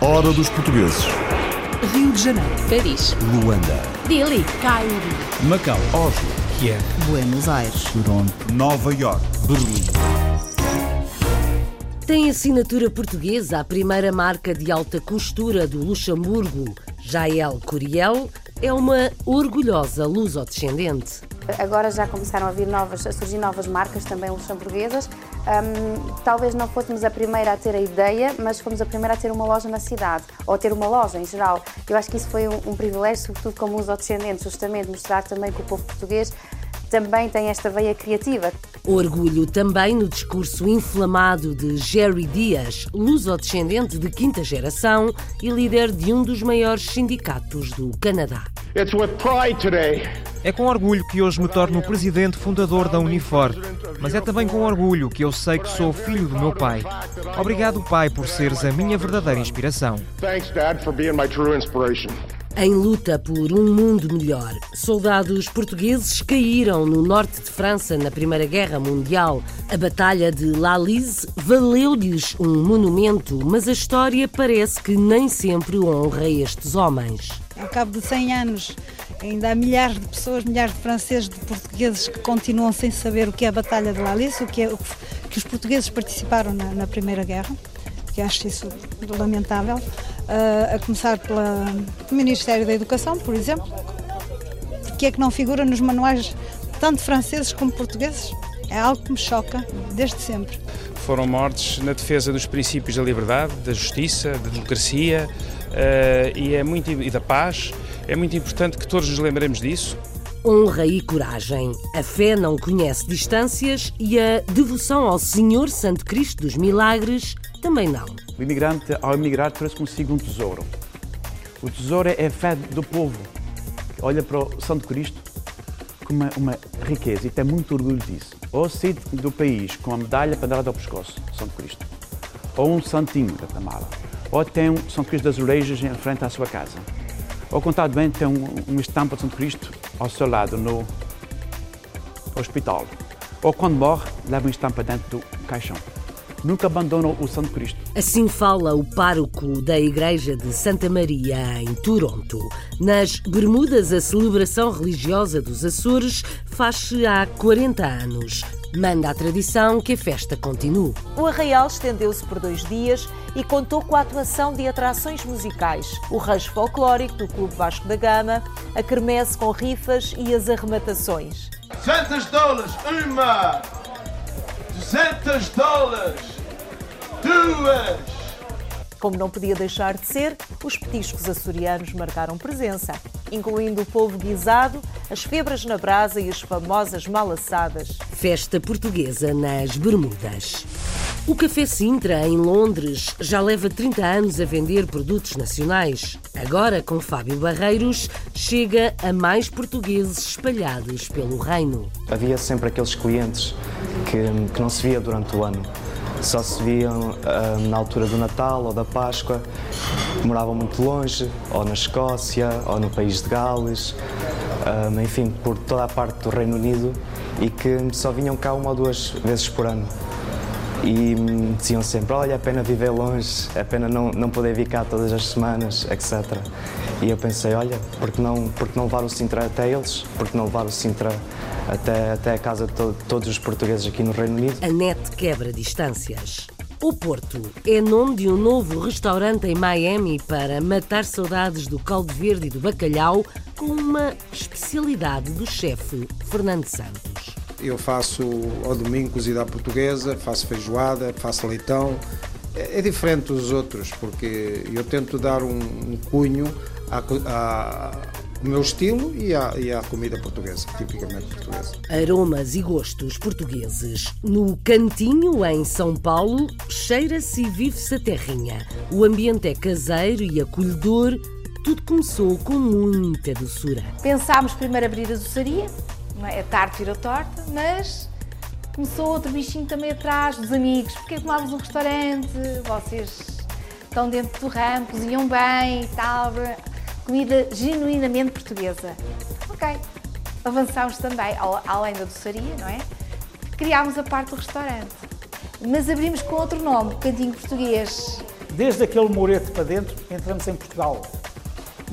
Hora dos portugueses. Rio de Janeiro, Paris, Luanda. Delhi, Cairo, Macau, Oslo. Kiev, Buenos Aires. Toronto. Nova York. Berlim. Tem assinatura portuguesa a primeira marca de alta costura do Luxemburgo, Jael Curiel, é uma orgulhosa luso-descendente. Agora já começaram a, vir novas, a surgir novas marcas também luxemburguesas. Hum, talvez não fôssemos a primeira a ter a ideia, mas fomos a primeira a ter uma loja na cidade, ou a ter uma loja em geral. Eu acho que isso foi um, um privilégio, sobretudo como luso-descendentes, justamente mostrar também que o povo português também tem esta veia criativa. Orgulho também no discurso inflamado de Jerry Dias, luso-descendente de quinta geração e líder de um dos maiores sindicatos do Canadá. It's with pride today É com orgulho que hoje me torno o presidente fundador da Unifor, mas é também com orgulho que eu sei que sou filho do meu pai. Obrigado, pai, por seres a minha verdadeira inspiração. Thanks, Dad, for being my true inspiration. Em luta por um mundo melhor, soldados portugueses caíram no norte de França na Primeira Guerra Mundial. A Batalha de La Lise valeu-lhes um monumento, mas a história parece que nem sempre honra estes homens. Ao cabo de 100 anos, ainda há milhares de pessoas, milhares de franceses, de portugueses que continuam sem saber o que é a Batalha de Lalice, o que, é, o que os portugueses participaram na, na Primeira Guerra, que acho isso lamentável. A começar pelo Ministério da Educação, por exemplo, porque é que não figura nos manuais tanto franceses como portugueses? É algo que me choca desde sempre. Foram mortes na defesa dos princípios da liberdade, da justiça, da democracia uh, e, é muito, e da paz. É muito importante que todos nos lembremos disso. Honra e coragem. A fé não conhece distâncias e a devoção ao Senhor Santo Cristo dos Milagres também não. O imigrante, ao emigrar, trouxe consigo um tesouro. O tesouro é a fé do povo. Olha para o Santo Cristo como uma, uma riqueza e tem muito orgulho disso. Ou sair do país com a medalha pendurada ao pescoço, Santo Cristo. Ou um santinho da Tamara. Ou tem um Santo Cristo das Orejas em frente à sua casa. Ou, contado bem, tem um, uma estampa de Santo Cristo ao seu lado no hospital. Ou, quando morre, leva uma estampa dentro do caixão nunca abandonam o Santo Cristo. Assim fala o pároco da Igreja de Santa Maria, em Toronto. Nas Bermudas, a celebração religiosa dos Açores faz-se há 40 anos. Manda a tradição que a festa continue. O arraial estendeu-se por dois dias e contou com a atuação de atrações musicais, o rancho folclórico do Clube Vasco da Gama, a quermesse com rifas e as arrematações. 200 dólares, uma! 200 dólares! Duas! Como não podia deixar de ser, os petiscos açorianos marcaram presença, incluindo o polvo guisado, as febras na brasa e as famosas malassadas. Festa portuguesa nas Bermudas. O Café Sintra, em Londres, já leva 30 anos a vender produtos nacionais. Agora, com Fábio Barreiros, chega a mais portugueses espalhados pelo reino. Havia sempre aqueles clientes que, que não se via durante o ano só se viam uh, na altura do Natal ou da Páscoa, moravam muito longe, ou na Escócia, ou no país de Gales, uh, enfim, por toda a parte do Reino Unido e que só vinham cá uma ou duas vezes por ano. E hum, diziam sempre: Olha, é pena viver longe, é pena não, não poder vir cá todas as semanas, etc. E eu pensei: Olha, porque não, porque não levar o Sintra até eles? Porque não levar o Sintra até, até a casa de to todos os portugueses aqui no Reino Unido. A net quebra distâncias. O Porto é nome de um novo restaurante em Miami para matar saudades do caldo verde e do bacalhau, com uma especialidade do chefe Fernando Santos. Eu faço ao domingo cozida à portuguesa, faço feijoada, faço leitão. É, é diferente dos outros, porque eu tento dar um, um cunho à, à, o meu estilo e à, e à comida portuguesa, tipicamente portuguesa. Aromas e gostos portugueses. No Cantinho, em São Paulo, cheira-se e vive-se a terrinha. O ambiente é caseiro e acolhedor. Tudo começou com muita doçura. Pensámos primeiro abrir a doçaria, não é? a tarte ir a torta, mas começou outro bichinho também atrás, dos amigos. Porque tomámos um restaurante? Vocês estão dentro do ramo, cozinham bem e tal comida genuinamente portuguesa. Ok, avançámos também, além da doçaria, não é? Criámos a parte do restaurante. mas abrimos com outro nome, Cantinho Português. Desde aquele moreto para dentro, entramos em Portugal.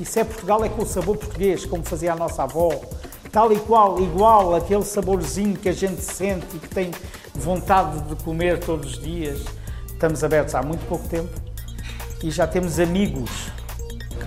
Se é Portugal, é com o sabor português, como fazia a nossa avó. Tal e qual, igual, aquele saborzinho que a gente sente e que tem vontade de comer todos os dias. Estamos abertos há muito pouco tempo e já temos amigos,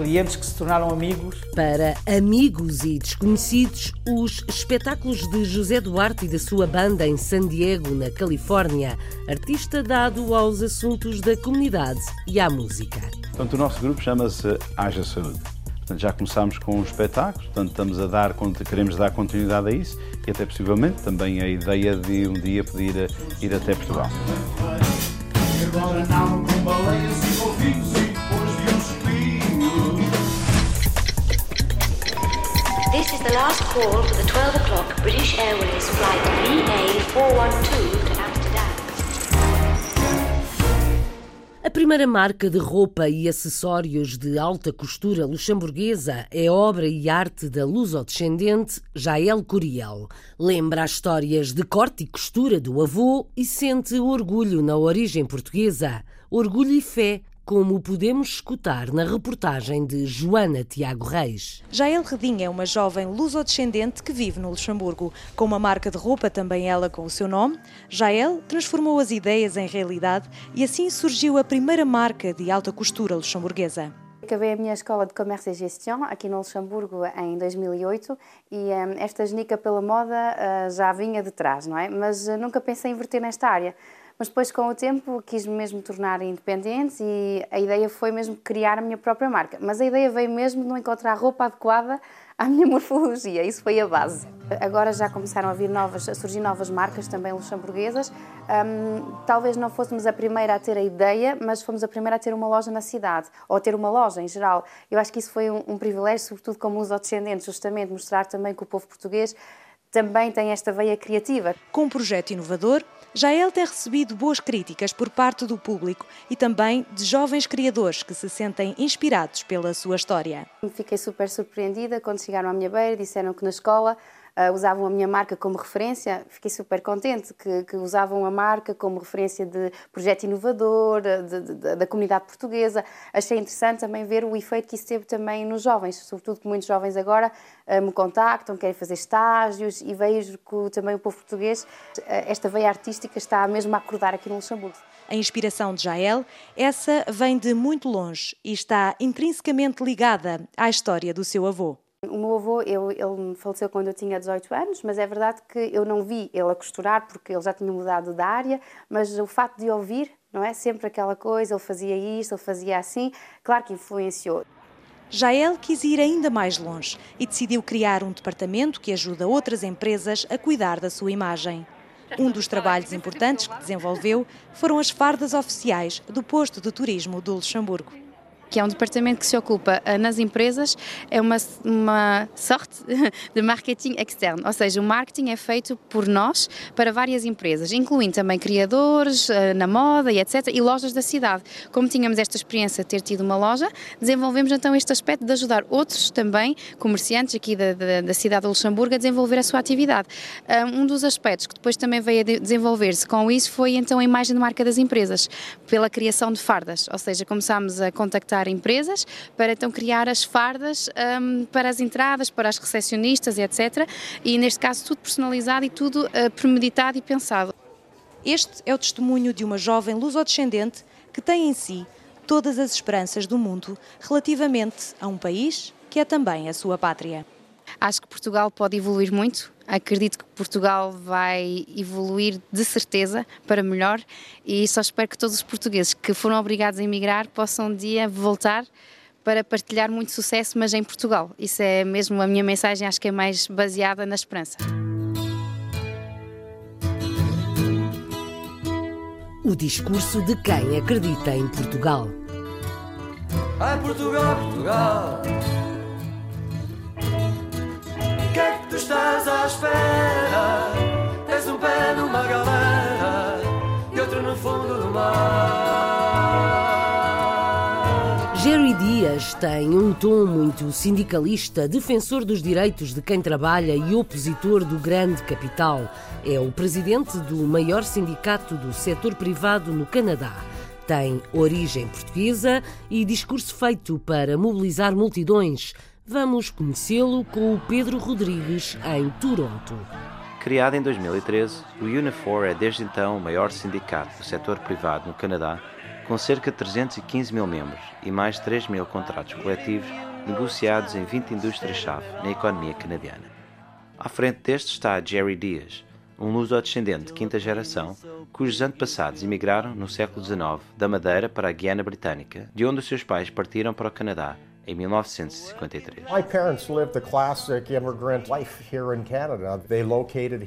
clientes que se tornaram amigos. Para amigos e desconhecidos, os espetáculos de José Duarte e da sua banda em San Diego, na Califórnia, artista dado aos assuntos da comunidade e à música. Portanto, o nosso grupo chama-se Haja Saúde. Portanto, já começámos com os espetáculos, portanto, estamos a dar, queremos dar continuidade a isso e até possivelmente também a ideia de um dia poder ir até Portugal. Agora não com baleias e golfinhos Is the last call for the 12 o'clock British Airways flight VA412 to A primeira marca de roupa e acessórios de alta costura luxemburguesa é obra e arte da luso-descendente Jael Curiel. Lembra as histórias de corte e costura do avô e sente orgulho na origem portuguesa, orgulho e fé como podemos escutar na reportagem de Joana Tiago Reis. Jael Redim é uma jovem lusodescendente que vive no Luxemburgo. Com uma marca de roupa, também ela com o seu nome, Jael transformou as ideias em realidade e assim surgiu a primeira marca de alta costura luxemburguesa. Acabei a minha escola de Comércio e Gestão aqui no Luxemburgo em 2008 e um, esta genica pela moda uh, já vinha de trás, não é? Mas uh, nunca pensei em inverter nesta área. Mas depois, com o tempo, quis mesmo tornar independente e a ideia foi mesmo criar a minha própria marca. Mas a ideia veio mesmo de não encontrar roupa adequada à minha morfologia, isso foi a base. Agora já começaram a vir novas, a surgir novas marcas também luxemburguesas. Um, talvez não fôssemos a primeira a ter a ideia, mas fomos a primeira a ter uma loja na cidade, ou a ter uma loja em geral. Eu acho que isso foi um, um privilégio, sobretudo como os descendentes, justamente mostrar também que o povo português também tem esta veia criativa. Com um projeto inovador, já ele tem recebido boas críticas por parte do público e também de jovens criadores que se sentem inspirados pela sua história. Fiquei super surpreendida quando chegaram à minha beira disseram que na escola uh, usavam a minha marca como referência. Fiquei super contente que, que usavam a marca como referência de projeto inovador, de, de, da comunidade portuguesa. Achei interessante também ver o efeito que isso teve também nos jovens, sobretudo que muitos jovens agora uh, me contactam, querem fazer estágios e vejo que também o povo português, uh, esta veia artística está mesmo a acordar aqui no Luxemburgo. A inspiração de Jael, essa vem de muito longe e está intrinsecamente ligada à história do seu avô. O meu avô, eu, ele faleceu quando eu tinha 18 anos, mas é verdade que eu não vi ele a costurar porque ele já tinha mudado de área, mas o facto de ouvir, não é? Sempre aquela coisa, ele fazia isto, ele fazia assim, claro que influenciou. Jael quis ir ainda mais longe e decidiu criar um departamento que ajuda outras empresas a cuidar da sua imagem. Um dos trabalhos importantes que desenvolveu foram as fardas oficiais do posto de turismo do Luxemburgo que é um departamento que se ocupa eh, nas empresas, é uma, uma sorte de marketing externo, ou seja, o marketing é feito por nós para várias empresas, incluindo também criadores eh, na moda e etc. e lojas da cidade. Como tínhamos esta experiência de ter tido uma loja, desenvolvemos então este aspecto de ajudar outros também, comerciantes aqui da, da, da cidade de Luxemburgo, a desenvolver a sua atividade. Eh, um dos aspectos que depois também veio a desenvolver-se com isso foi então a imagem de marca das empresas, pela criação de fardas, ou seja, começámos a contactar empresas para então criar as fardas um, para as entradas, para as recepcionistas, etc. E neste caso tudo personalizado e tudo uh, premeditado e pensado. Este é o testemunho de uma jovem lusodescendente que tem em si todas as esperanças do mundo relativamente a um país que é também a sua pátria. Acho que Portugal pode evoluir muito. Acredito que Portugal vai evoluir de certeza para melhor e só espero que todos os portugueses que foram obrigados a emigrar possam um dia voltar para partilhar muito sucesso, mas em Portugal. Isso é mesmo a minha mensagem, acho que é mais baseada na esperança. O discurso de quem acredita em Portugal. Ai, Portugal, Portugal que é que tu estás à espera? Tens um pé numa galera e outro no fundo do mar. Jerry Dias tem um tom muito sindicalista, defensor dos direitos de quem trabalha e opositor do grande capital. É o presidente do maior sindicato do setor privado no Canadá. Tem origem portuguesa e discurso feito para mobilizar multidões. Vamos conhecê-lo com o Pedro Rodrigues em Toronto. Criado em 2013, o Unifor é desde então o maior sindicato do setor privado no Canadá, com cerca de 315 mil membros e mais de 3 mil contratos coletivos negociados em 20 indústrias-chave na economia canadiana. À frente deste está Jerry Dias, um luso-descendente de quinta geração, cujos antepassados emigraram no século XIX da Madeira para a Guiana Britânica, de onde os seus pais partiram para o Canadá em 1953.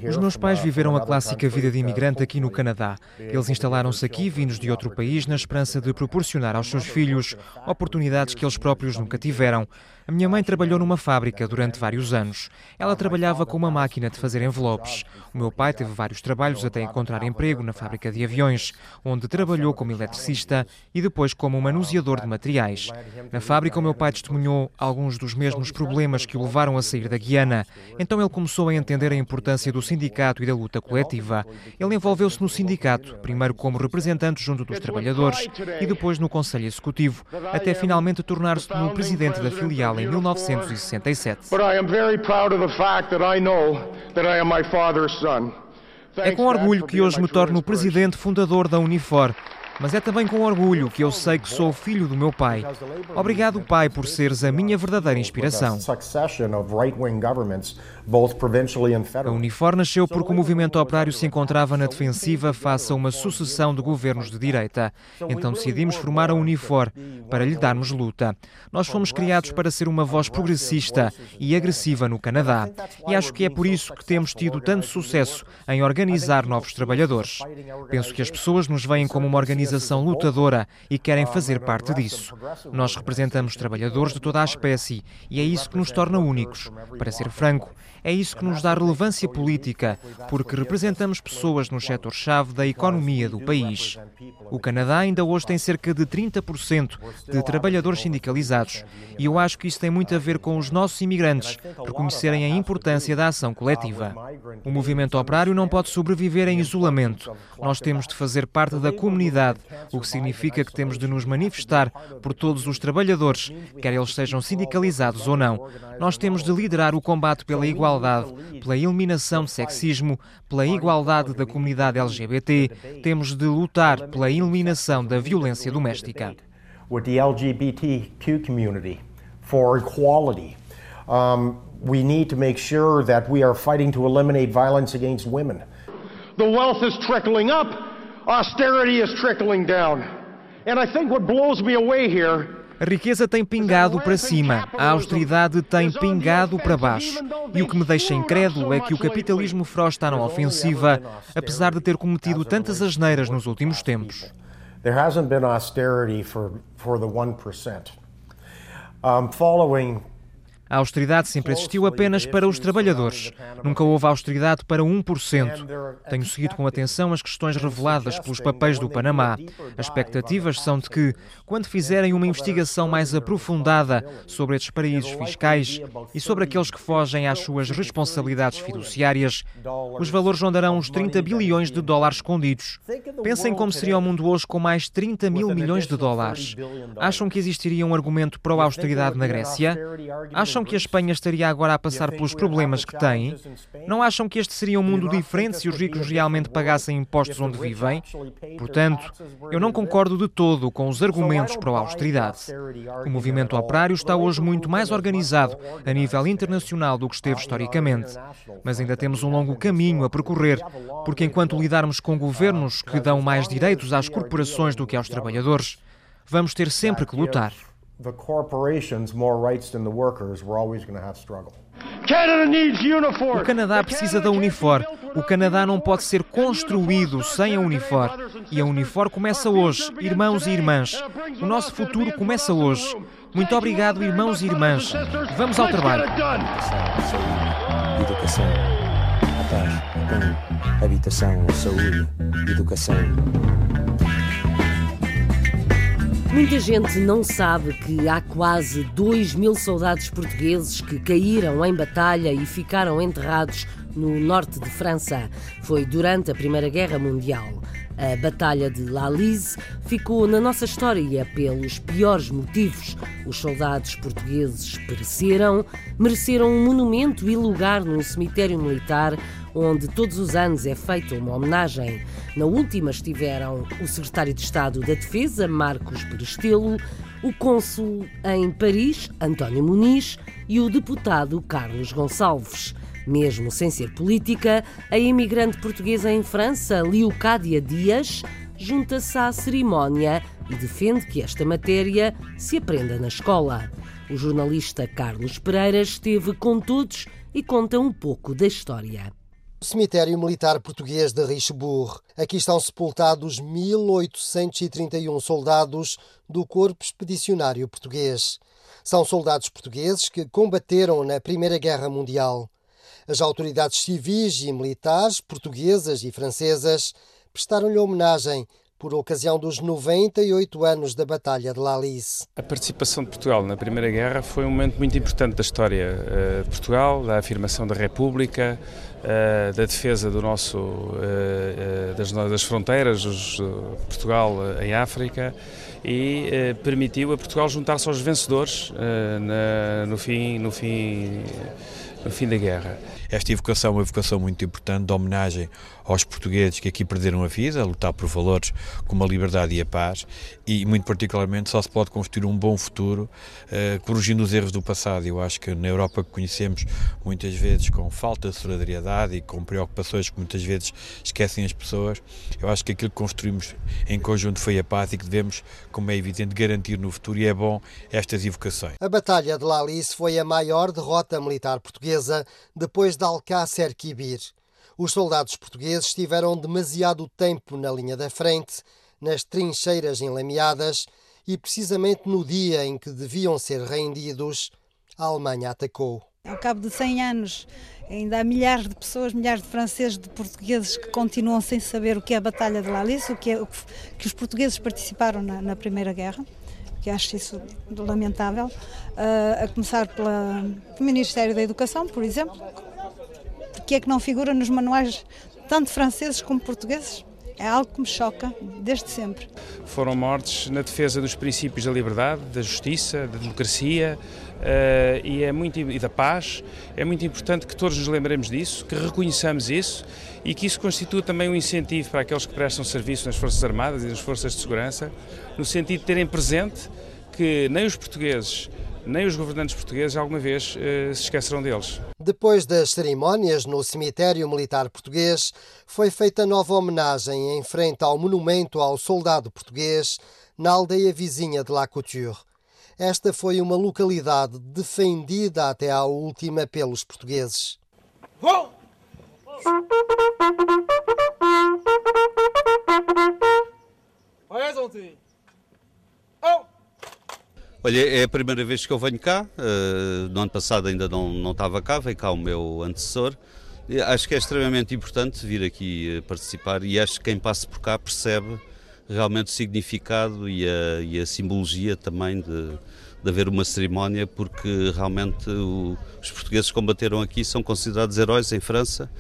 Os meus pais viveram a clássica vida de imigrante aqui no Canadá. Eles instalaram-se aqui, vindos de outro país, na esperança de proporcionar aos seus filhos oportunidades que eles próprios nunca tiveram. A minha mãe trabalhou numa fábrica durante vários anos. Ela trabalhava com uma máquina de fazer envelopes. O meu pai teve vários trabalhos até encontrar emprego na fábrica de aviões, onde trabalhou como eletricista e depois como manuseador de materiais. Na fábrica, o meu pai testemunhou alguns dos mesmos problemas que o levaram a sair da Guiana. Então ele começou a entender a importância do sindicato e da luta coletiva. Ele envolveu-se no sindicato, primeiro como representante junto dos trabalhadores e depois no Conselho Executivo, até finalmente tornar-se no presidente da filial em 1967. É com orgulho que hoje me torno o presidente fundador da Unifor. Mas é também com orgulho que eu sei que sou filho do meu pai. Obrigado, pai, por seres a minha verdadeira inspiração. A Unifor nasceu porque o movimento operário se encontrava na defensiva face a uma sucessão de governos de direita. Então decidimos formar a Unifor para lhe darmos luta. Nós fomos criados para ser uma voz progressista e agressiva no Canadá. E acho que é por isso que temos tido tanto sucesso em organizar novos trabalhadores. Penso que as pessoas nos veem como uma organização lutadora e querem fazer parte disso. Nós representamos trabalhadores de toda a espécie e é isso que nos torna únicos. Para ser franco, é isso que nos dá relevância política, porque representamos pessoas no setor-chave da economia do país. O Canadá ainda hoje tem cerca de 30% de trabalhadores sindicalizados e eu acho que isso tem muito a ver com os nossos imigrantes reconhecerem a importância da ação coletiva. O movimento operário não pode sobreviver em isolamento. Nós temos de fazer parte da comunidade, o que significa que temos de nos manifestar por todos os trabalhadores, quer eles sejam sindicalizados ou não. Nós temos de liderar o combate pela igualdade igualdade, pela eliminação de sexismo, pela igualdade da comunidade LGBT, temos de lutar pela eliminação da violência doméstica. With the LGBTQ community for equality. Um, we need to make sure that we are fighting to eliminate violence against women. The wealth is trickling up, austerity is trickling down. And I think what blows me away here a riqueza tem pingado para cima, a austeridade tem pingado para baixo. E o que me deixa incrédulo é que o capitalismo feroz está na ofensiva, apesar de ter cometido tantas asneiras nos últimos tempos. There hasn't been austerity for, for the 1%. Um, following a austeridade sempre existiu apenas para os trabalhadores. Nunca houve austeridade para 1%. Tenho seguido com atenção as questões reveladas pelos papéis do Panamá. As expectativas são de que, quando fizerem uma investigação mais aprofundada sobre estes paraísos fiscais e sobre aqueles que fogem às suas responsabilidades fiduciárias, os valores rondarão os 30 bilhões de dólares escondidos. Pensem como seria o mundo hoje com mais 30 mil milhões de dólares. Acham que existiria um argumento pró-austeridade na Grécia? Acham que a Espanha estaria agora a passar pelos problemas que tem? Não acham que este seria um mundo diferente se os ricos realmente pagassem impostos onde vivem? Portanto, eu não concordo de todo com os argumentos para a austeridade. O movimento operário está hoje muito mais organizado a nível internacional do que esteve historicamente. Mas ainda temos um longo caminho a percorrer, porque enquanto lidarmos com governos que dão mais direitos às corporações do que aos trabalhadores, vamos ter sempre que lutar the corporations more rights than the workers, we're always going to have struggle. O Canadá precisa da Unifor. O Canadá não pode ser construído sem a Unifor. E a Unifor começa hoje, irmãos e irmãs. O nosso futuro começa hoje. Muito obrigado, irmãos e irmãs. Vamos ao trabalho. Educação, a paz, habitação, saúde, educação. Muita gente não sabe que há quase 2 mil soldados portugueses que caíram em batalha e ficaram enterrados no norte de França. Foi durante a Primeira Guerra Mundial. A Batalha de La Lise ficou na nossa história pelos piores motivos. Os soldados portugueses pereceram, mereceram um monumento e lugar num cemitério militar onde todos os anos é feita uma homenagem. Na última estiveram o secretário de Estado da Defesa, Marcos Perestelo, o cônsul em Paris, António Muniz, e o deputado Carlos Gonçalves. Mesmo sem ser política, a imigrante portuguesa em França, Liocádia Dias, junta-se à cerimónia e defende que esta matéria se aprenda na escola. O jornalista Carlos Pereira esteve com todos e conta um pouco da história. Cemitério Militar Português de Richebourg. Aqui estão sepultados 1831 soldados do Corpo Expedicionário Português. São soldados portugueses que combateram na Primeira Guerra Mundial. As autoridades civis e militares, portuguesas e francesas, prestaram-lhe homenagem por ocasião dos 98 anos da Batalha de Lalice. A participação de Portugal na Primeira Guerra foi um momento muito importante da história eh, de Portugal, da afirmação da República, da defesa do nosso, eh, das, das fronteiras de Portugal em África e permitiu a Portugal juntar-se aos vencedores no fim, no fim no fim da guerra. Esta evocação é uma evocação muito importante de homenagem aos portugueses que aqui perderam a vida, a lutar por valores como a liberdade e a paz, e muito particularmente só se pode construir um bom futuro uh, corrigindo os erros do passado. Eu acho que na Europa que conhecemos, muitas vezes com falta de solidariedade e com preocupações que muitas vezes esquecem as pessoas, eu acho que aquilo que construímos em conjunto foi a paz e que devemos, como é evidente, garantir no futuro, e é bom estas evocações. A Batalha de Lalice foi a maior derrota militar portuguesa depois de Alcácer Quibir. Os soldados portugueses estiveram demasiado tempo na linha da frente, nas trincheiras enlameadas, e precisamente no dia em que deviam ser rendidos, a Alemanha atacou. Ao cabo de 100 anos, ainda há milhares de pessoas, milhares de franceses, de portugueses que continuam sem saber o que é a Batalha de Lalice, o que, é, o que os portugueses participaram na, na Primeira Guerra que acho isso lamentável, uh, a começar pelo Ministério da Educação, por exemplo, que é que não figura nos manuais tanto franceses como portugueses? É algo que me choca desde sempre. Foram mortes na defesa dos princípios da liberdade, da justiça, da democracia uh, e, é muito, e da paz. É muito importante que todos nos lembremos disso, que reconheçamos isso e que isso constitua também um incentivo para aqueles que prestam serviço nas Forças Armadas e nas Forças de Segurança, no sentido de terem presente que nem os portugueses nem os governantes portugueses alguma vez uh, se esquecerão deles. Depois das cerimónias no cemitério militar português, foi feita nova homenagem em frente ao monumento ao soldado português na aldeia vizinha de La Couture. Esta foi uma localidade defendida até à última pelos portugueses. Oh! Olha, é a primeira vez que eu venho cá. Uh, no ano passado ainda não, não estava cá, veio cá o meu antecessor. Acho que é extremamente importante vir aqui participar e acho que quem passa por cá percebe realmente o significado e a, e a simbologia também de, de haver uma cerimónia, porque realmente o, os portugueses que combateram aqui são considerados heróis em França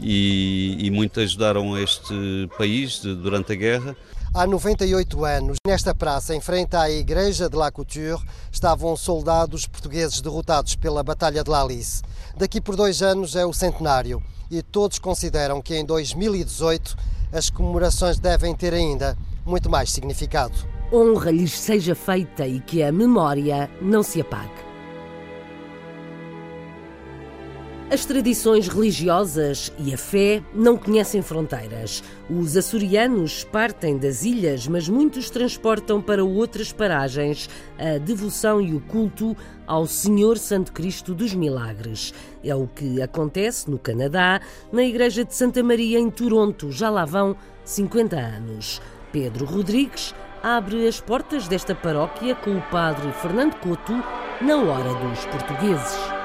e, e muito ajudaram este país de, durante a guerra. Há 98 anos, nesta praça, em frente à igreja de La Couture, estavam soldados portugueses derrotados pela Batalha de Lalice. Daqui por dois anos é o centenário e todos consideram que em 2018 as comemorações devem ter ainda muito mais significado. Honra lhes seja feita e que a memória não se apague. As tradições religiosas e a fé não conhecem fronteiras. Os açorianos partem das ilhas, mas muitos transportam para outras paragens a devoção e o culto ao Senhor Santo Cristo dos Milagres. É o que acontece no Canadá, na Igreja de Santa Maria em Toronto. Já lá vão 50 anos. Pedro Rodrigues abre as portas desta paróquia com o padre Fernando Couto na hora dos portugueses.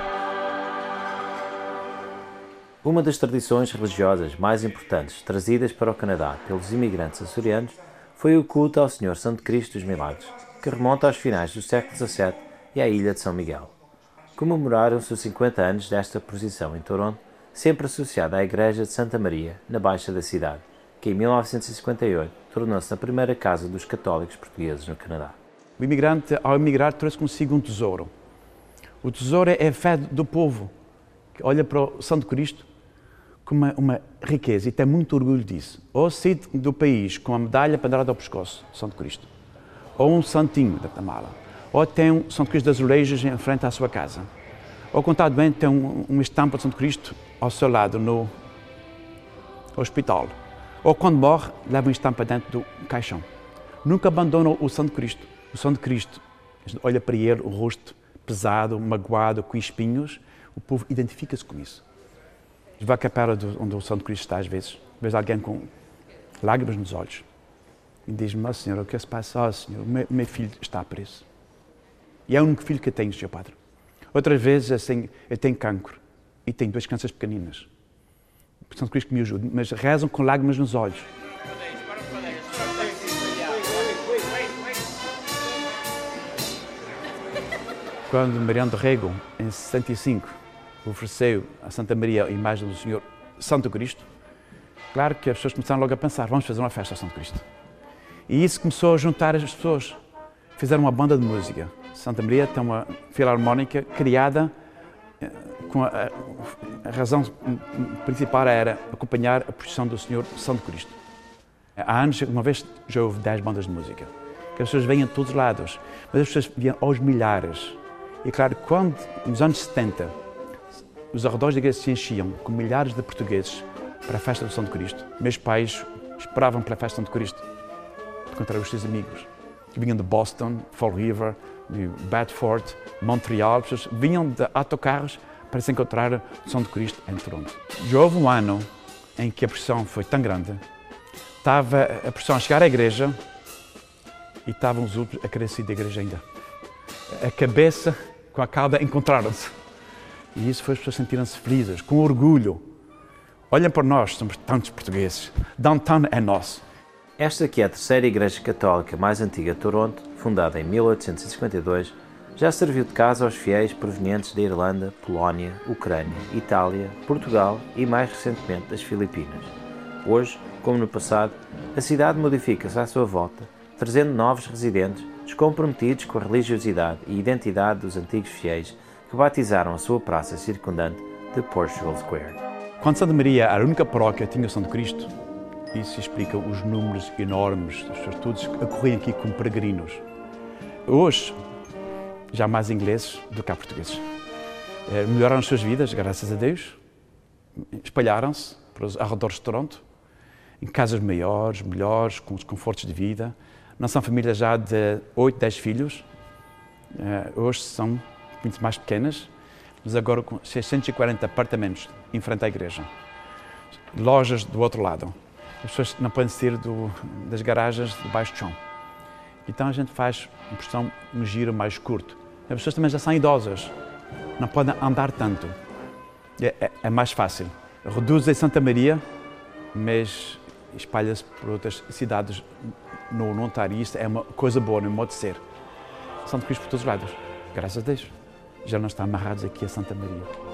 Uma das tradições religiosas mais importantes trazidas para o Canadá pelos imigrantes açorianos foi o culto ao Senhor Santo Cristo dos Milagres. que remonta aos finais do século XVII e à ilha de São Miguel. Comemoraram-se os 50 anos desta posição em Toronto, sempre associada à Igreja de Santa Maria, na Baixa da cidade, que em 1958 tornou-se a primeira casa dos católicos portugueses no Canadá. O imigrante, ao emigrar, trouxe consigo um tesouro. O tesouro é a fé do povo, que olha para o Santo Cristo com uma, uma riqueza e tem muito orgulho disso. Ou sair do país com a medalha pendurada ao pescoço, Santo Cristo. Ou um santinho da mala. Ou tem um Santo Cristo das Orejas em frente à sua casa. Ou, contado bem, tem um, uma estampa de Santo Cristo ao seu lado no hospital. Ou, quando morre, leva uma estampa dentro do caixão. Nunca abandona o Santo Cristo. O Santo Cristo olha para ele, o rosto pesado, magoado, com espinhos. O povo identifica-se com isso vai capela onde o Santo Cristo está às vezes, vês alguém com lágrimas nos olhos e diz-me, oh, Senhor, o que se passa? Oh, Senhor, o meu, meu, filho está preso. E é o único filho que eu tenho, Senhor Padre. Outras vezes, assim, eu tenho cancro e tenho duas crianças pequeninas. O Santo Cristo me ajude, mas rezam com lágrimas nos olhos. Quando Mariano de Rego, em 65, ofereceu a Santa Maria a imagem do Senhor Santo Cristo, claro que as pessoas começaram logo a pensar, vamos fazer uma festa ao Santo Cristo. E isso começou a juntar as pessoas. Fizeram uma banda de música. Santa Maria tem uma filarmónica criada eh, com a, a, razão principal era acompanhar a procissão do Senhor Santo Cristo. Há anos, uma vez já houve 10 bandas de música, que as pessoas vêm de todos os lados, mas as pessoas vinham aos milhares. E claro, quando, nos anos 70, os arredores da igreja se enchiam com milhares de portugueses para a festa do Santo Cristo. Meus pais esperavam pela festa do Santo Cristo encontrar os seus amigos. Que vinham de Boston, Fall River, de Bedford, Montreal. As pessoas vinham de autocarros para se encontrar o Santo Cristo em Toronto. Já houve um ano em que a pressão foi tão grande, estava a pressão a chegar à igreja e estavam os outros a querer sair da igreja ainda. A cabeça com a cauda encontraram-se. E isso fez as pessoas sentirem-se felizes, com orgulho. Olhem para nós, somos tantos portugueses. Downtown é nosso. Esta que é a terceira igreja católica mais antiga de Toronto, fundada em 1852, já serviu de casa aos fiéis provenientes da Irlanda, Polónia, Ucrânia, Itália, Portugal e mais recentemente das Filipinas. Hoje, como no passado, a cidade modifica-se à sua volta, trazendo novos residentes descomprometidos com a religiosidade e identidade dos antigos fiéis que batizaram a sua praça circundante de Portugal Square. Quando Santa Maria era a única paróquia que tinha Santo Cristo, isso explica os números enormes das pessoas todos que acorriam aqui como peregrinos. Hoje, já mais ingleses do que há portugueses. Eh, melhoraram as suas vidas, graças a Deus. Espalharam-se para os arredores de Toronto, em casas maiores, melhores, com os confortos de vida. Não são famílias já de 8, 10 filhos. Eh, hoje são muito mais pequenas, mas agora com 640 apartamentos em frente à igreja. Lojas do outro lado. As pessoas não podem sair do, das garagens debaixo do chão. Então a gente faz uma porção, um giro mais curto. As pessoas também já são idosas, não podem andar tanto. É, é, é mais fácil. Reduz em Santa Maria, mas espalha-se por outras cidades no, Ontário. E isso é uma coisa boa no modo de ser. Santo Cristo por todos os lados. Graças a Deus já não estão amarrados aqui a Santa Maria.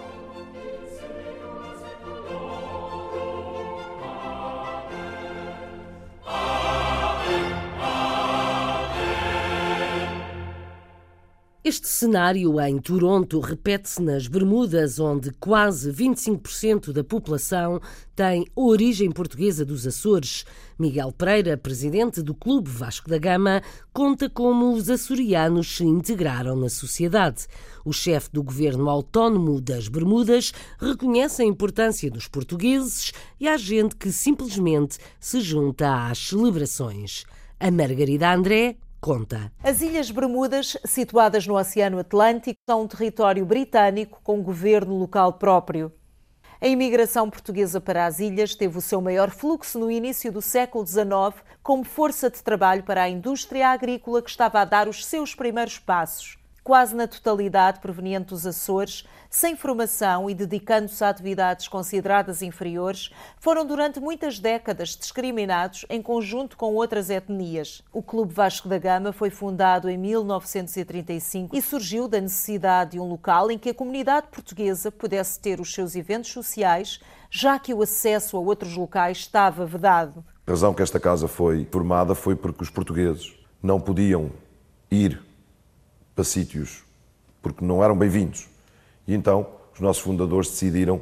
Este cenário em Toronto repete-se nas Bermudas, onde quase 25% da população tem origem portuguesa dos Açores. Miguel Pereira, presidente do Clube Vasco da Gama, conta como os açorianos se integraram na sociedade. O chefe do governo autónomo das Bermudas reconhece a importância dos portugueses e há gente que simplesmente se junta às celebrações. A Margarida André conta. As Ilhas Bermudas, situadas no Oceano Atlântico, são um território britânico com governo local próprio. A imigração portuguesa para as ilhas teve o seu maior fluxo no início do século XIX, como força de trabalho para a indústria agrícola que estava a dar os seus primeiros passos. Quase na totalidade proveniente dos Açores, sem formação e dedicando-se a atividades consideradas inferiores, foram durante muitas décadas discriminados em conjunto com outras etnias. O Clube Vasco da Gama foi fundado em 1935 e surgiu da necessidade de um local em que a comunidade portuguesa pudesse ter os seus eventos sociais, já que o acesso a outros locais estava vedado. A razão que esta casa foi formada foi porque os portugueses não podiam ir para sítios porque não eram bem-vindos. E então os nossos fundadores decidiram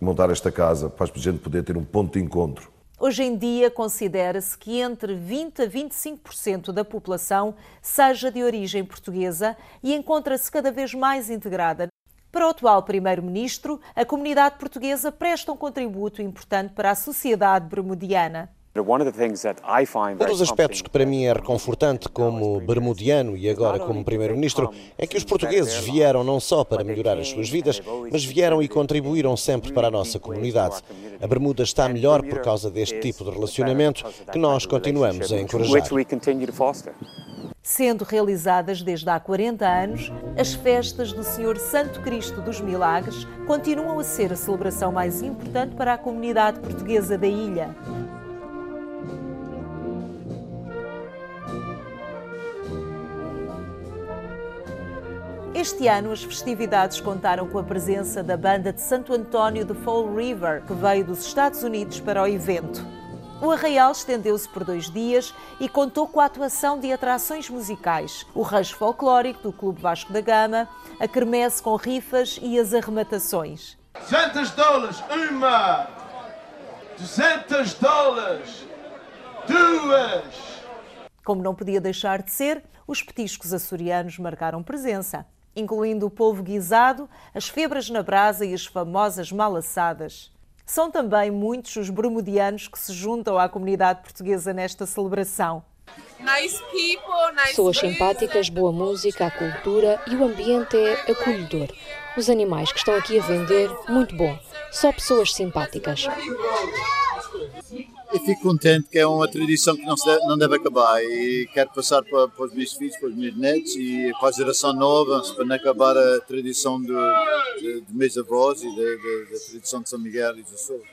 montar esta casa para a gente poder ter um ponto de encontro. Hoje em dia, considera-se que entre 20% a 25% da população seja de origem portuguesa e encontra-se cada vez mais integrada. Para o atual Primeiro-Ministro, a comunidade portuguesa presta um contributo importante para a sociedade bermudiana. Um dos aspectos que para mim é reconfortante como bermudiano e agora como primeiro-ministro é que os portugueses vieram não só para melhorar as suas vidas, mas vieram e contribuíram sempre para a nossa comunidade. A Bermuda está melhor por causa deste tipo de relacionamento que nós continuamos a encorajar. Sendo realizadas desde há 40 anos, as festas do Senhor Santo Cristo dos Milagres continuam a ser a celebração mais importante para a comunidade portuguesa da ilha. Este ano, as festividades contaram com a presença da banda de Santo António de Fall River, que veio dos Estados Unidos para o evento. O arraial estendeu-se por dois dias e contou com a atuação de atrações musicais, o rancho folclórico do Clube Vasco da Gama, a quermesse com rifas e as arrematações. 200 dólares, uma! 200 dólares, duas! Como não podia deixar de ser, os petiscos açorianos marcaram presença incluindo o polvo guisado, as febras na brasa e as famosas malassadas. São também muitos os bermudianos que se juntam à comunidade portuguesa nesta celebração. Pessoas simpáticas, boa música, a cultura e o ambiente é acolhedor. Os animais que estão aqui a vender, muito bom. Só pessoas simpáticas. Eu fico contente que é uma tradição que não, deve, não deve acabar e quero passar para, para, os meus filhos, para os meus netos e para a geração nova, para não acabar a tradição de, de, de meus avós e da tradição de São Miguel e dos Açores.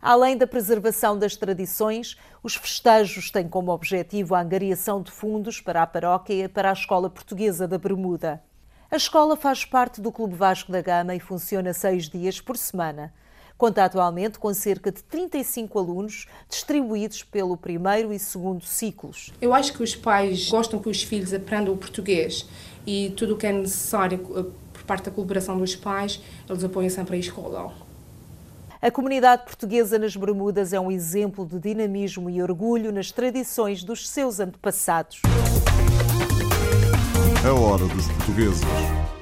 Além da preservação das tradições, os festejos têm como objetivo a angariação de fundos para a paróquia e para a Escola Portuguesa da Bermuda. A escola faz parte do Clube Vasco da Gama e funciona seis dias por semana. Conta atualmente com cerca de 35 alunos distribuídos pelo primeiro e segundo ciclos. Eu acho que os pais gostam que os filhos aprendam o português e tudo o que é necessário eh, por parte da colaboração dos pais, eles apoiam sempre a escola. A comunidade portuguesa nas Bermudas é um exemplo de dinamismo e orgulho nas tradições dos seus antepassados. A hora dos portugueses.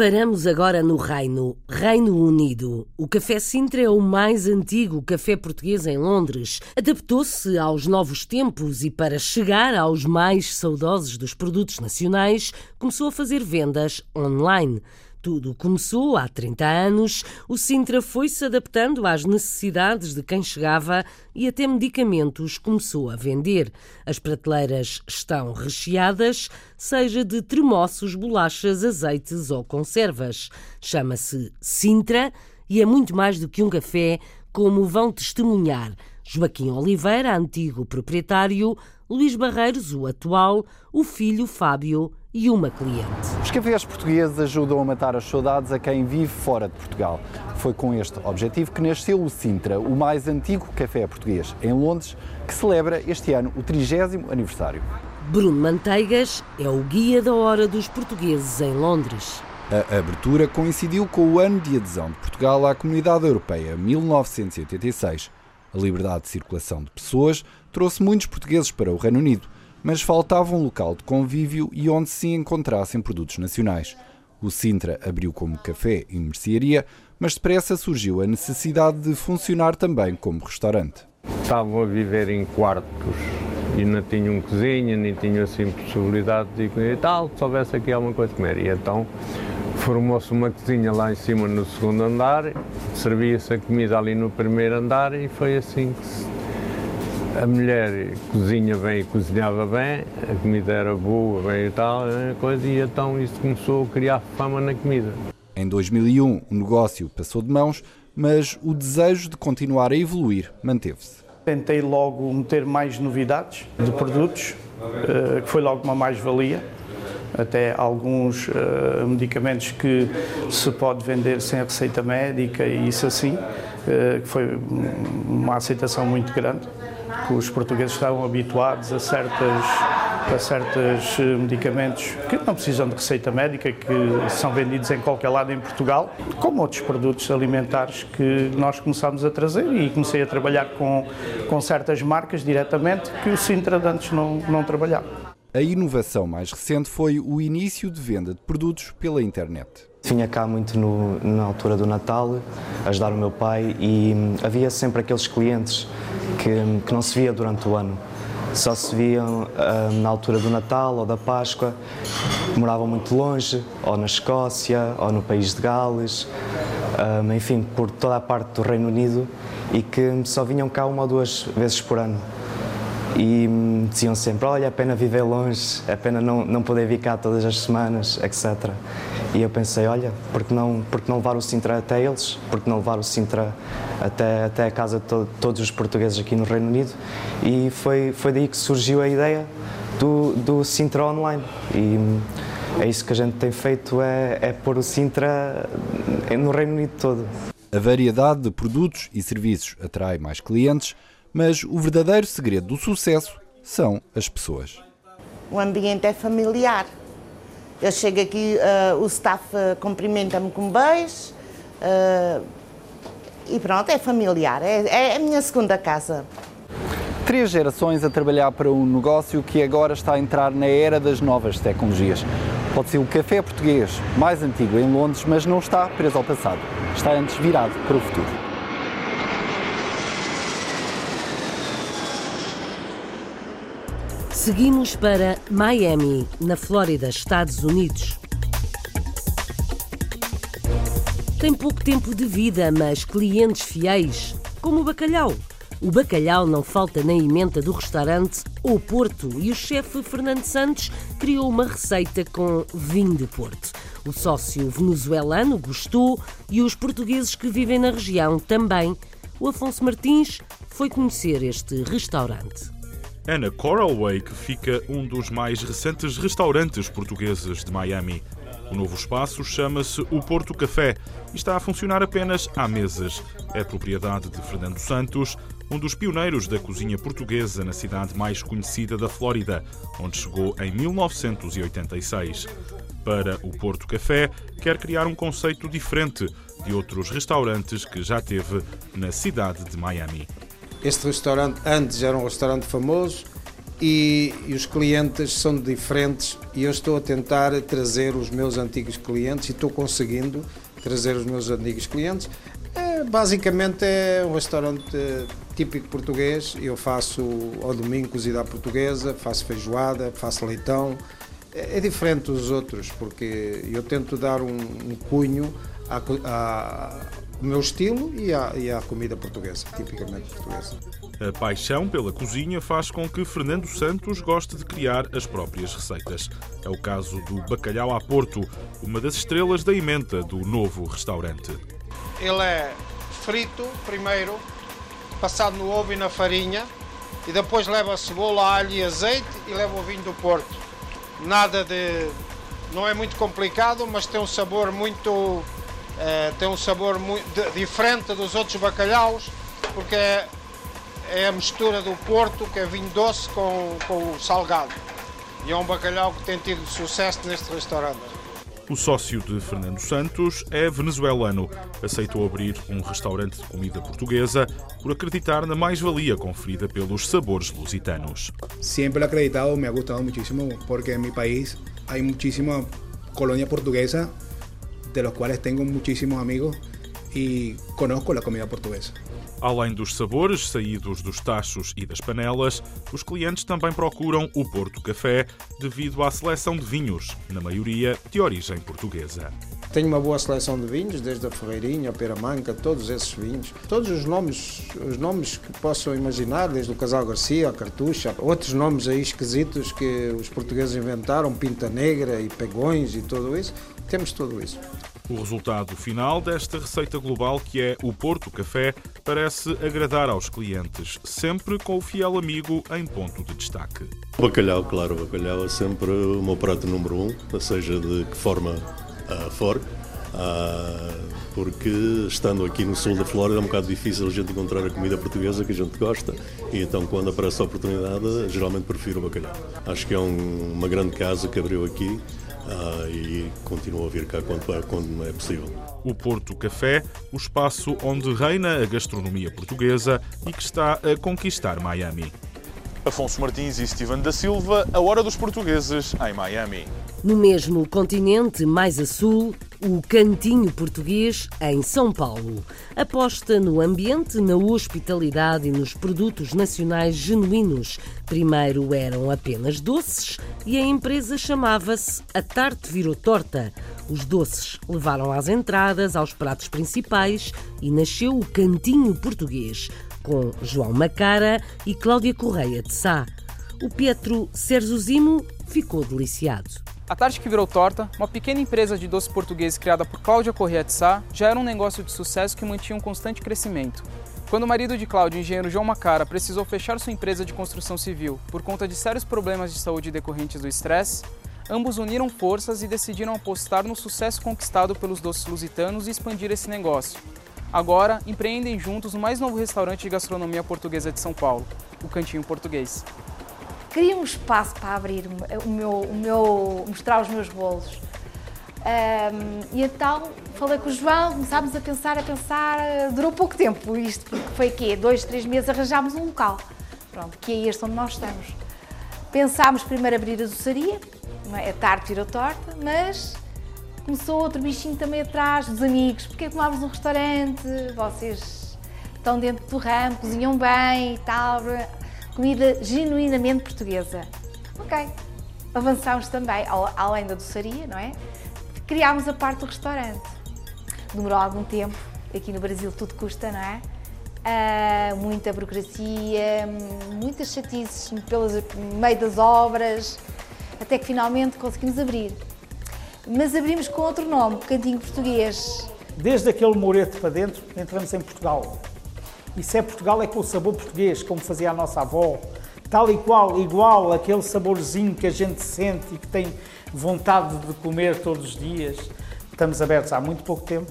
Paramos agora no Reino, Reino Unido. O Café Sintra é o mais antigo café português em Londres. Adaptou-se aos novos tempos e, para chegar aos mais saudosos dos produtos nacionais, começou a fazer vendas online. Tudo começou há 30 anos. O Sintra foi-se adaptando às necessidades de quem chegava e até medicamentos começou a vender. As prateleiras estão recheadas, seja de tremoços, bolachas, azeites ou conservas. Chama-se Sintra e é muito mais do que um café, como vão testemunhar Joaquim Oliveira, antigo proprietário, Luís Barreiros, o atual, o filho Fábio e uma cliente. Os cafés portugueses ajudam a matar as saudades a quem vive fora de Portugal. Foi com este objetivo que nasceu o Sintra, o mais antigo café português, em Londres, que celebra este ano o 30 aniversário. Bruno Manteigas é o guia da hora dos portugueses em Londres. A abertura coincidiu com o ano de adesão de Portugal à Comunidade Europeia, 1986. A liberdade de circulação de pessoas trouxe muitos portugueses para o Reino Unido mas faltava um local de convívio e onde se encontrassem produtos nacionais. O Sintra abriu como café e mercearia, mas depressa surgiu a necessidade de funcionar também como restaurante. Estavam a viver em quartos e não tinham cozinha, nem tinham assim possibilidade de comer e tal, se houvesse aqui alguma coisa de comer. E então formou-se uma cozinha lá em cima no segundo andar, servia-se a comida ali no primeiro andar e foi assim que se a mulher cozinha bem, cozinhava bem, a comida era boa, bem e tal, coisa, e então isso começou a criar fama na comida. Em 2001, o negócio passou de mãos, mas o desejo de continuar a evoluir manteve-se. Tentei logo meter mais novidades de produtos, eh, que foi logo uma mais-valia. Até alguns uh, medicamentos que se pode vender sem receita médica e isso assim, uh, que foi uma aceitação muito grande, os portugueses estavam habituados a certas a certos eh, medicamentos que não precisam de receita médica, que são vendidos em qualquer lado em Portugal, como outros produtos alimentares que nós começámos a trazer e comecei a trabalhar com, com certas marcas diretamente que o Sintra antes não, não trabalhava. A inovação mais recente foi o início de venda de produtos pela internet. Vinha cá muito no, na altura do Natal ajudar o meu pai e hum, havia sempre aqueles clientes que, que não se via durante o ano só se viam uh, na altura do Natal ou da Páscoa, moravam muito longe, ou na Escócia, ou no país de Gales, enfim, por toda a parte do Reino Unido e que só vinham cá uma ou duas vezes por ano. E hum, diziam sempre: Olha, é pena viver longe, é pena não, não poder vir cá todas as semanas, etc. E eu pensei: Olha, porque não, porque não levar o Sintra até eles? Porque não levar o Sintra até, até a casa de to todos os portugueses aqui no Reino Unido. E foi, foi daí que surgiu a ideia do, do Sintra Online. E é isso que a gente tem feito, é, é pôr o Sintra no Reino Unido todo. A variedade de produtos e serviços atrai mais clientes, mas o verdadeiro segredo do sucesso são as pessoas. O ambiente é familiar. Eu chego aqui, uh, o staff uh, cumprimenta-me com beijos, uh, e pronto, é familiar, é, é a minha segunda casa. Três gerações a trabalhar para um negócio que agora está a entrar na era das novas tecnologias. Pode ser o café português mais antigo em Londres, mas não está preso ao passado. Está antes virado para o futuro. Seguimos para Miami, na Flórida, Estados Unidos. Tem pouco tempo de vida, mas clientes fiéis, como o bacalhau. O bacalhau não falta na emenda do restaurante O Porto e o chefe Fernando Santos criou uma receita com vinho de Porto. O sócio venezuelano gostou e os portugueses que vivem na região também. O Afonso Martins foi conhecer este restaurante. É na Coral Way que fica um dos mais recentes restaurantes portugueses de Miami. O novo espaço chama-se o Porto Café e está a funcionar apenas há meses. É propriedade de Fernando Santos, um dos pioneiros da cozinha portuguesa na cidade mais conhecida da Flórida, onde chegou em 1986. Para o Porto Café, quer criar um conceito diferente de outros restaurantes que já teve na cidade de Miami. Este restaurante antes era um restaurante famoso, e, e, os clientes são diferentes e eu estou a tentar trazer os meus antigos clientes e estou conseguindo trazer os meus antigos clientes. É, basicamente é um restaurante típico português. Eu faço ao domingo cozida à portuguesa, faço feijoada, faço leitão. É, é diferente dos outros porque eu tento dar um, um cunho à, à, ao meu estilo e à, e à comida portuguesa, tipicamente portuguesa. A paixão pela cozinha faz com que Fernando Santos goste de criar as próprias receitas. É o caso do bacalhau a Porto, uma das estrelas da emenda do novo restaurante. Ele é frito primeiro, passado no ovo e na farinha, e depois leva cebola, alho e azeite e leva o vinho do Porto. Nada de. não é muito complicado, mas tem um sabor muito. É, tem um sabor muito diferente dos outros bacalhaus, porque é é a mistura do Porto, que é vinho doce, com, com o salgado. E é um bacalhau que tem tido sucesso neste restaurante. O sócio de Fernando Santos é venezuelano. Aceitou abrir um restaurante de comida portuguesa por acreditar na mais-valia conferida pelos sabores lusitanos. Sempre acreditado, me ha gustado muchísimo porque en mi país hay muchísima colonia portuguesa de los cuales tengo muchísimos amigos y conozco la comida portuguesa. Além dos sabores saídos dos tachos e das panelas, os clientes também procuram o Porto Café devido à seleção de vinhos, na maioria de origem portuguesa. Tenho uma boa seleção de vinhos, desde a Ferreirinha, a Peramanca, todos esses vinhos. Todos os nomes, os nomes que possam imaginar, desde o Casal Garcia, a Cartucha, outros nomes aí esquisitos que os portugueses inventaram, Pinta Negra e Pegões e tudo isso. Temos tudo isso. O resultado final desta receita global, que é o Porto Café, parece agradar aos clientes, sempre com o fiel amigo em ponto de destaque. O bacalhau, claro, o bacalhau é sempre o meu prato número um, seja de que forma uh, for. Uh, porque estando aqui no sul da Flórida é um bocado difícil a gente encontrar a comida portuguesa que a gente gosta e então quando aparece a oportunidade geralmente prefiro o bacalhau. Acho que é um, uma grande casa que abriu aqui ah, e continuo a vir cá quando é, quando é possível. O Porto Café, o espaço onde reina a gastronomia portuguesa e que está a conquistar Miami. Afonso Martins e Steven da Silva, a hora dos portugueses em Miami. No mesmo continente, mais a sul, o Cantinho Português, em São Paulo. Aposta no ambiente, na hospitalidade e nos produtos nacionais genuínos. Primeiro eram apenas doces e a empresa chamava-se A Tarte Virou Torta. Os doces levaram às entradas, aos pratos principais e nasceu o Cantinho Português, com João Macara e Cláudia Correia de Sá. O Pietro Serzuzimo ficou deliciado. A Tarte que virou torta, uma pequena empresa de doces portugueses criada por Cláudia Corrêa de Sá, já era um negócio de sucesso que mantinha um constante crescimento. Quando o marido de Cláudia, o engenheiro João Macara, precisou fechar sua empresa de construção civil por conta de sérios problemas de saúde decorrentes do estresse, ambos uniram forças e decidiram apostar no sucesso conquistado pelos doces lusitanos e expandir esse negócio. Agora, empreendem juntos o mais novo restaurante de gastronomia portuguesa de São Paulo, o Cantinho Português queria um espaço para abrir o meu, o meu mostrar os meus bolos. Um, e então falei com o João, começámos a pensar, a pensar, durou pouco tempo isto, porque foi quê? Dois, três meses arranjámos um local, pronto, que é este onde nós estamos. Pensámos primeiro abrir a doçaria, é tarde tira torta, mas começou outro bichinho também atrás, dos amigos, porque é que não abres um restaurante, vocês estão dentro do ramo, cozinham bem e tal, comida genuinamente portuguesa. Ok, avançámos também, além da doçaria, não é? Criámos a parte do restaurante. Demorou algum tempo, aqui no Brasil tudo custa, não é? Uh, muita burocracia, muitas chatices pelas, meio das obras, até que finalmente conseguimos abrir. Mas abrimos com outro nome, Cantinho Português. Desde aquele moreto para dentro, entramos em Portugal. Se é Portugal, é com o sabor português, como fazia a nossa avó, tal e qual, igual, aquele saborzinho que a gente sente e que tem vontade de comer todos os dias. Estamos abertos há muito pouco tempo,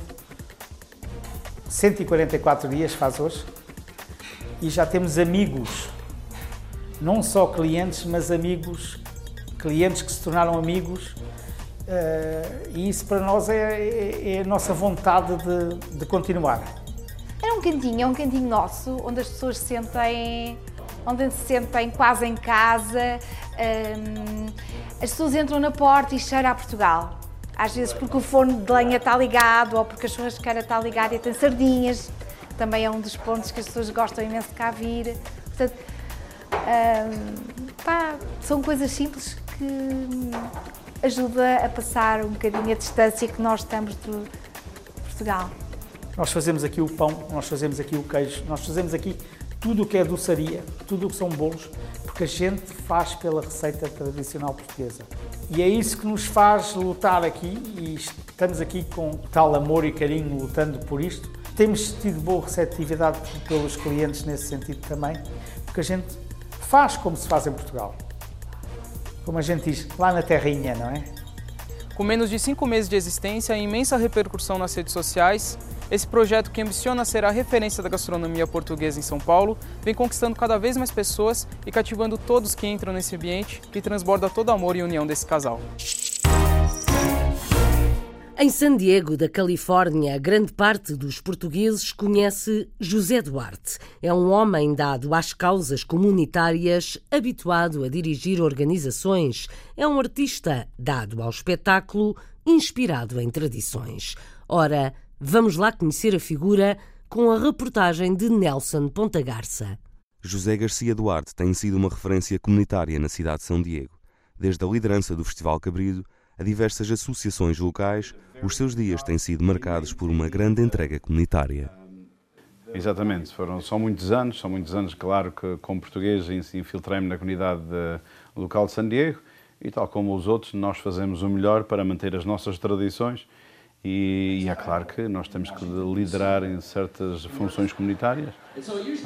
144 dias faz hoje, e já temos amigos, não só clientes, mas amigos, clientes que se tornaram amigos. Uh, e isso para nós é, é, é a nossa vontade de, de continuar. Um cantinho, é um cantinho nosso, onde as pessoas se sentem, onde se sentem quase em casa. As pessoas entram na porta e cheiram a Portugal. Às vezes porque o forno de lenha está ligado ou porque a churrasqueira está ligada e tem sardinhas. Também é um dos pontos que as pessoas gostam imenso de cá vir. Portanto, pá, são coisas simples que ajuda a passar um bocadinho a distância que nós estamos de Portugal. Nós fazemos aqui o pão, nós fazemos aqui o queijo, nós fazemos aqui tudo o que é doçaria, tudo o que são bolos, porque a gente faz pela receita tradicional portuguesa. E é isso que nos faz lutar aqui e estamos aqui com tal amor e carinho lutando por isto. Temos tido boa receptividade pelos clientes nesse sentido também, porque a gente faz como se faz em Portugal. Como a gente diz, lá na terrinha, não é? Com menos de cinco meses de existência e imensa repercussão nas redes sociais, esse projeto, que ambiciona ser a referência da gastronomia portuguesa em São Paulo, vem conquistando cada vez mais pessoas e cativando todos que entram nesse ambiente que transborda todo amor e união desse casal. Em San Diego, da Califórnia, grande parte dos portugueses conhece José Duarte. É um homem dado às causas comunitárias, habituado a dirigir organizações. É um artista dado ao espetáculo, inspirado em tradições. Ora, Vamos lá conhecer a figura com a reportagem de Nelson Pontagarça. José Garcia Duarte tem sido uma referência comunitária na cidade de São Diego, desde a liderança do Festival Cabrido a diversas associações locais, os seus dias têm sido marcados por uma grande entrega comunitária. Exatamente, foram, são muitos anos, são muitos anos, claro que como português infiltrei-me na comunidade de, local de San Diego e tal como os outros, nós fazemos o melhor para manter as nossas tradições e, e é claro que nós temos que liderar em certas funções comunitárias,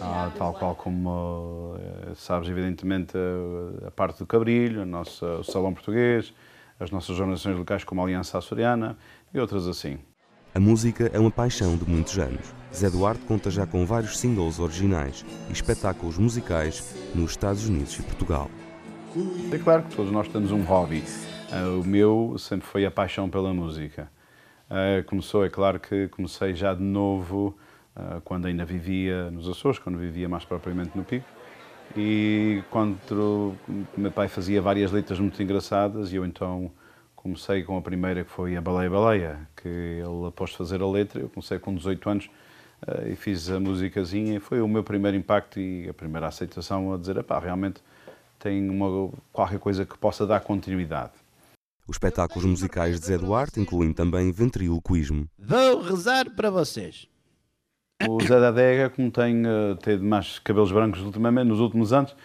ah, tal qual como eh, sabes, evidentemente, a, a parte do Cabrilho, a nossa, o Salão Português, as nossas organizações locais como a Aliança Açoriana e outras assim. A música é uma paixão de muitos anos. Zé Duarte conta já com vários singles originais e espetáculos musicais nos Estados Unidos e Portugal. É claro que todos nós temos um hobby. Uh, o meu sempre foi a paixão pela música. Uh, começou, é claro que comecei já de novo uh, quando ainda vivia nos Açores, quando vivia mais propriamente no Pico. E quando meu pai fazia várias letras muito engraçadas e eu então comecei com a primeira que foi a Baleia Baleia, que ele após fazer a letra, eu comecei com 18 anos e fiz a musicazinha e foi o meu primeiro impacto e a primeira aceitação a dizer, pá, realmente tem uma, qualquer coisa que possa dar continuidade. Os espetáculos musicais de Zé Duarte incluem também ventriloquismo. Vou rezar para vocês. O Zé da Adega, como tem uh, tido mais cabelos brancos ultimamente, nos últimos anos,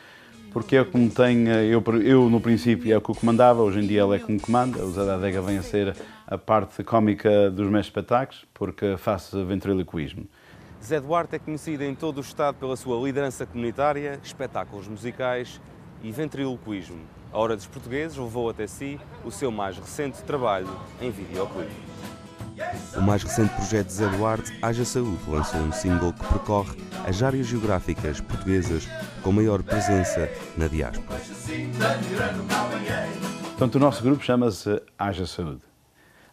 porque é como tem, uh, eu, eu no princípio é o que eu comandava, hoje em dia ele é que me comanda. O Zé da Adega vem a ser a parte cómica dos meus espetáculos, porque faço ventriloquismo. Zé Duarte é conhecido em todo o Estado pela sua liderança comunitária, espetáculos musicais e ventriloquismo. A Hora dos Portugueses levou até si o seu mais recente trabalho em videoclipe. O mais recente projeto de Zé Duarte, Haja Saúde, lançou um single que percorre as áreas geográficas portuguesas com maior presença na diáspora. Portanto, o nosso grupo chama-se Haja Saúde.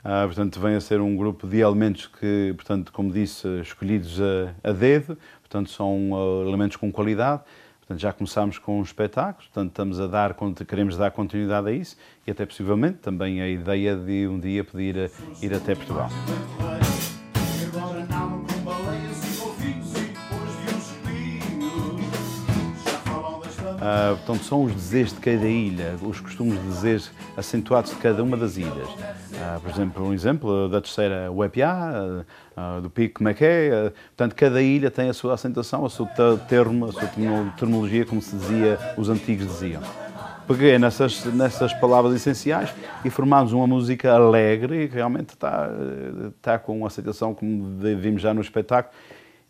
Ah, portanto, vem a ser um grupo de elementos que, portanto, como disse, escolhidos a, a dedo, portanto, são uh, elementos com qualidade, Portanto, já começámos com um espetáculo, portanto, estamos a dar, queremos dar continuidade a isso e até possivelmente também a ideia de um dia poder ir até Portugal. Uh, portanto, são os desejos de cada ilha, os costumes de desejos acentuados de cada uma das ilhas. Uh, por exemplo, um exemplo da terceira, o uh, do Pico Maqué. portanto, cada ilha tem a sua acentuação, a sua termo, a sua terminologia, como se dizia, os antigos diziam. Peguei nessas, nessas palavras essenciais e formámos uma música alegre e realmente está, está com uma aceitação como vimos já no espetáculo.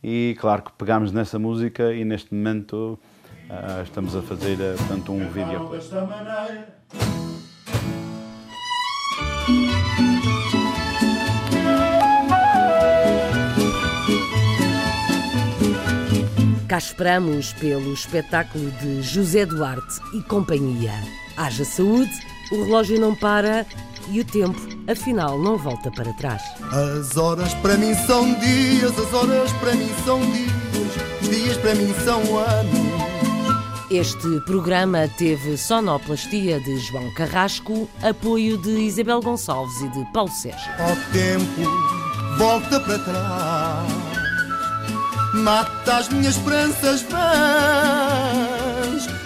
E claro que pegámos nessa música e neste momento Uh, estamos a fazer, uh, portanto, um vídeo. Cá esperamos pelo espetáculo de José Duarte e companhia. Haja saúde, o relógio não para e o tempo, afinal, não volta para trás. As horas para mim são dias, as horas para mim são dias, os dias para mim são anos. Este programa teve sonoplastia de João Carrasco, apoio de Isabel Gonçalves e de Paulo Sérgio. O tempo volta para trás, mata as minhas esperanças vãs,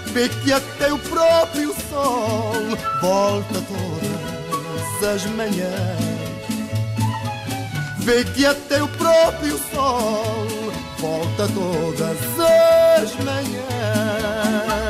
vê que até o próprio sol volta todas as manhãs. Vê que até o próprio sol volta todas as manhãs.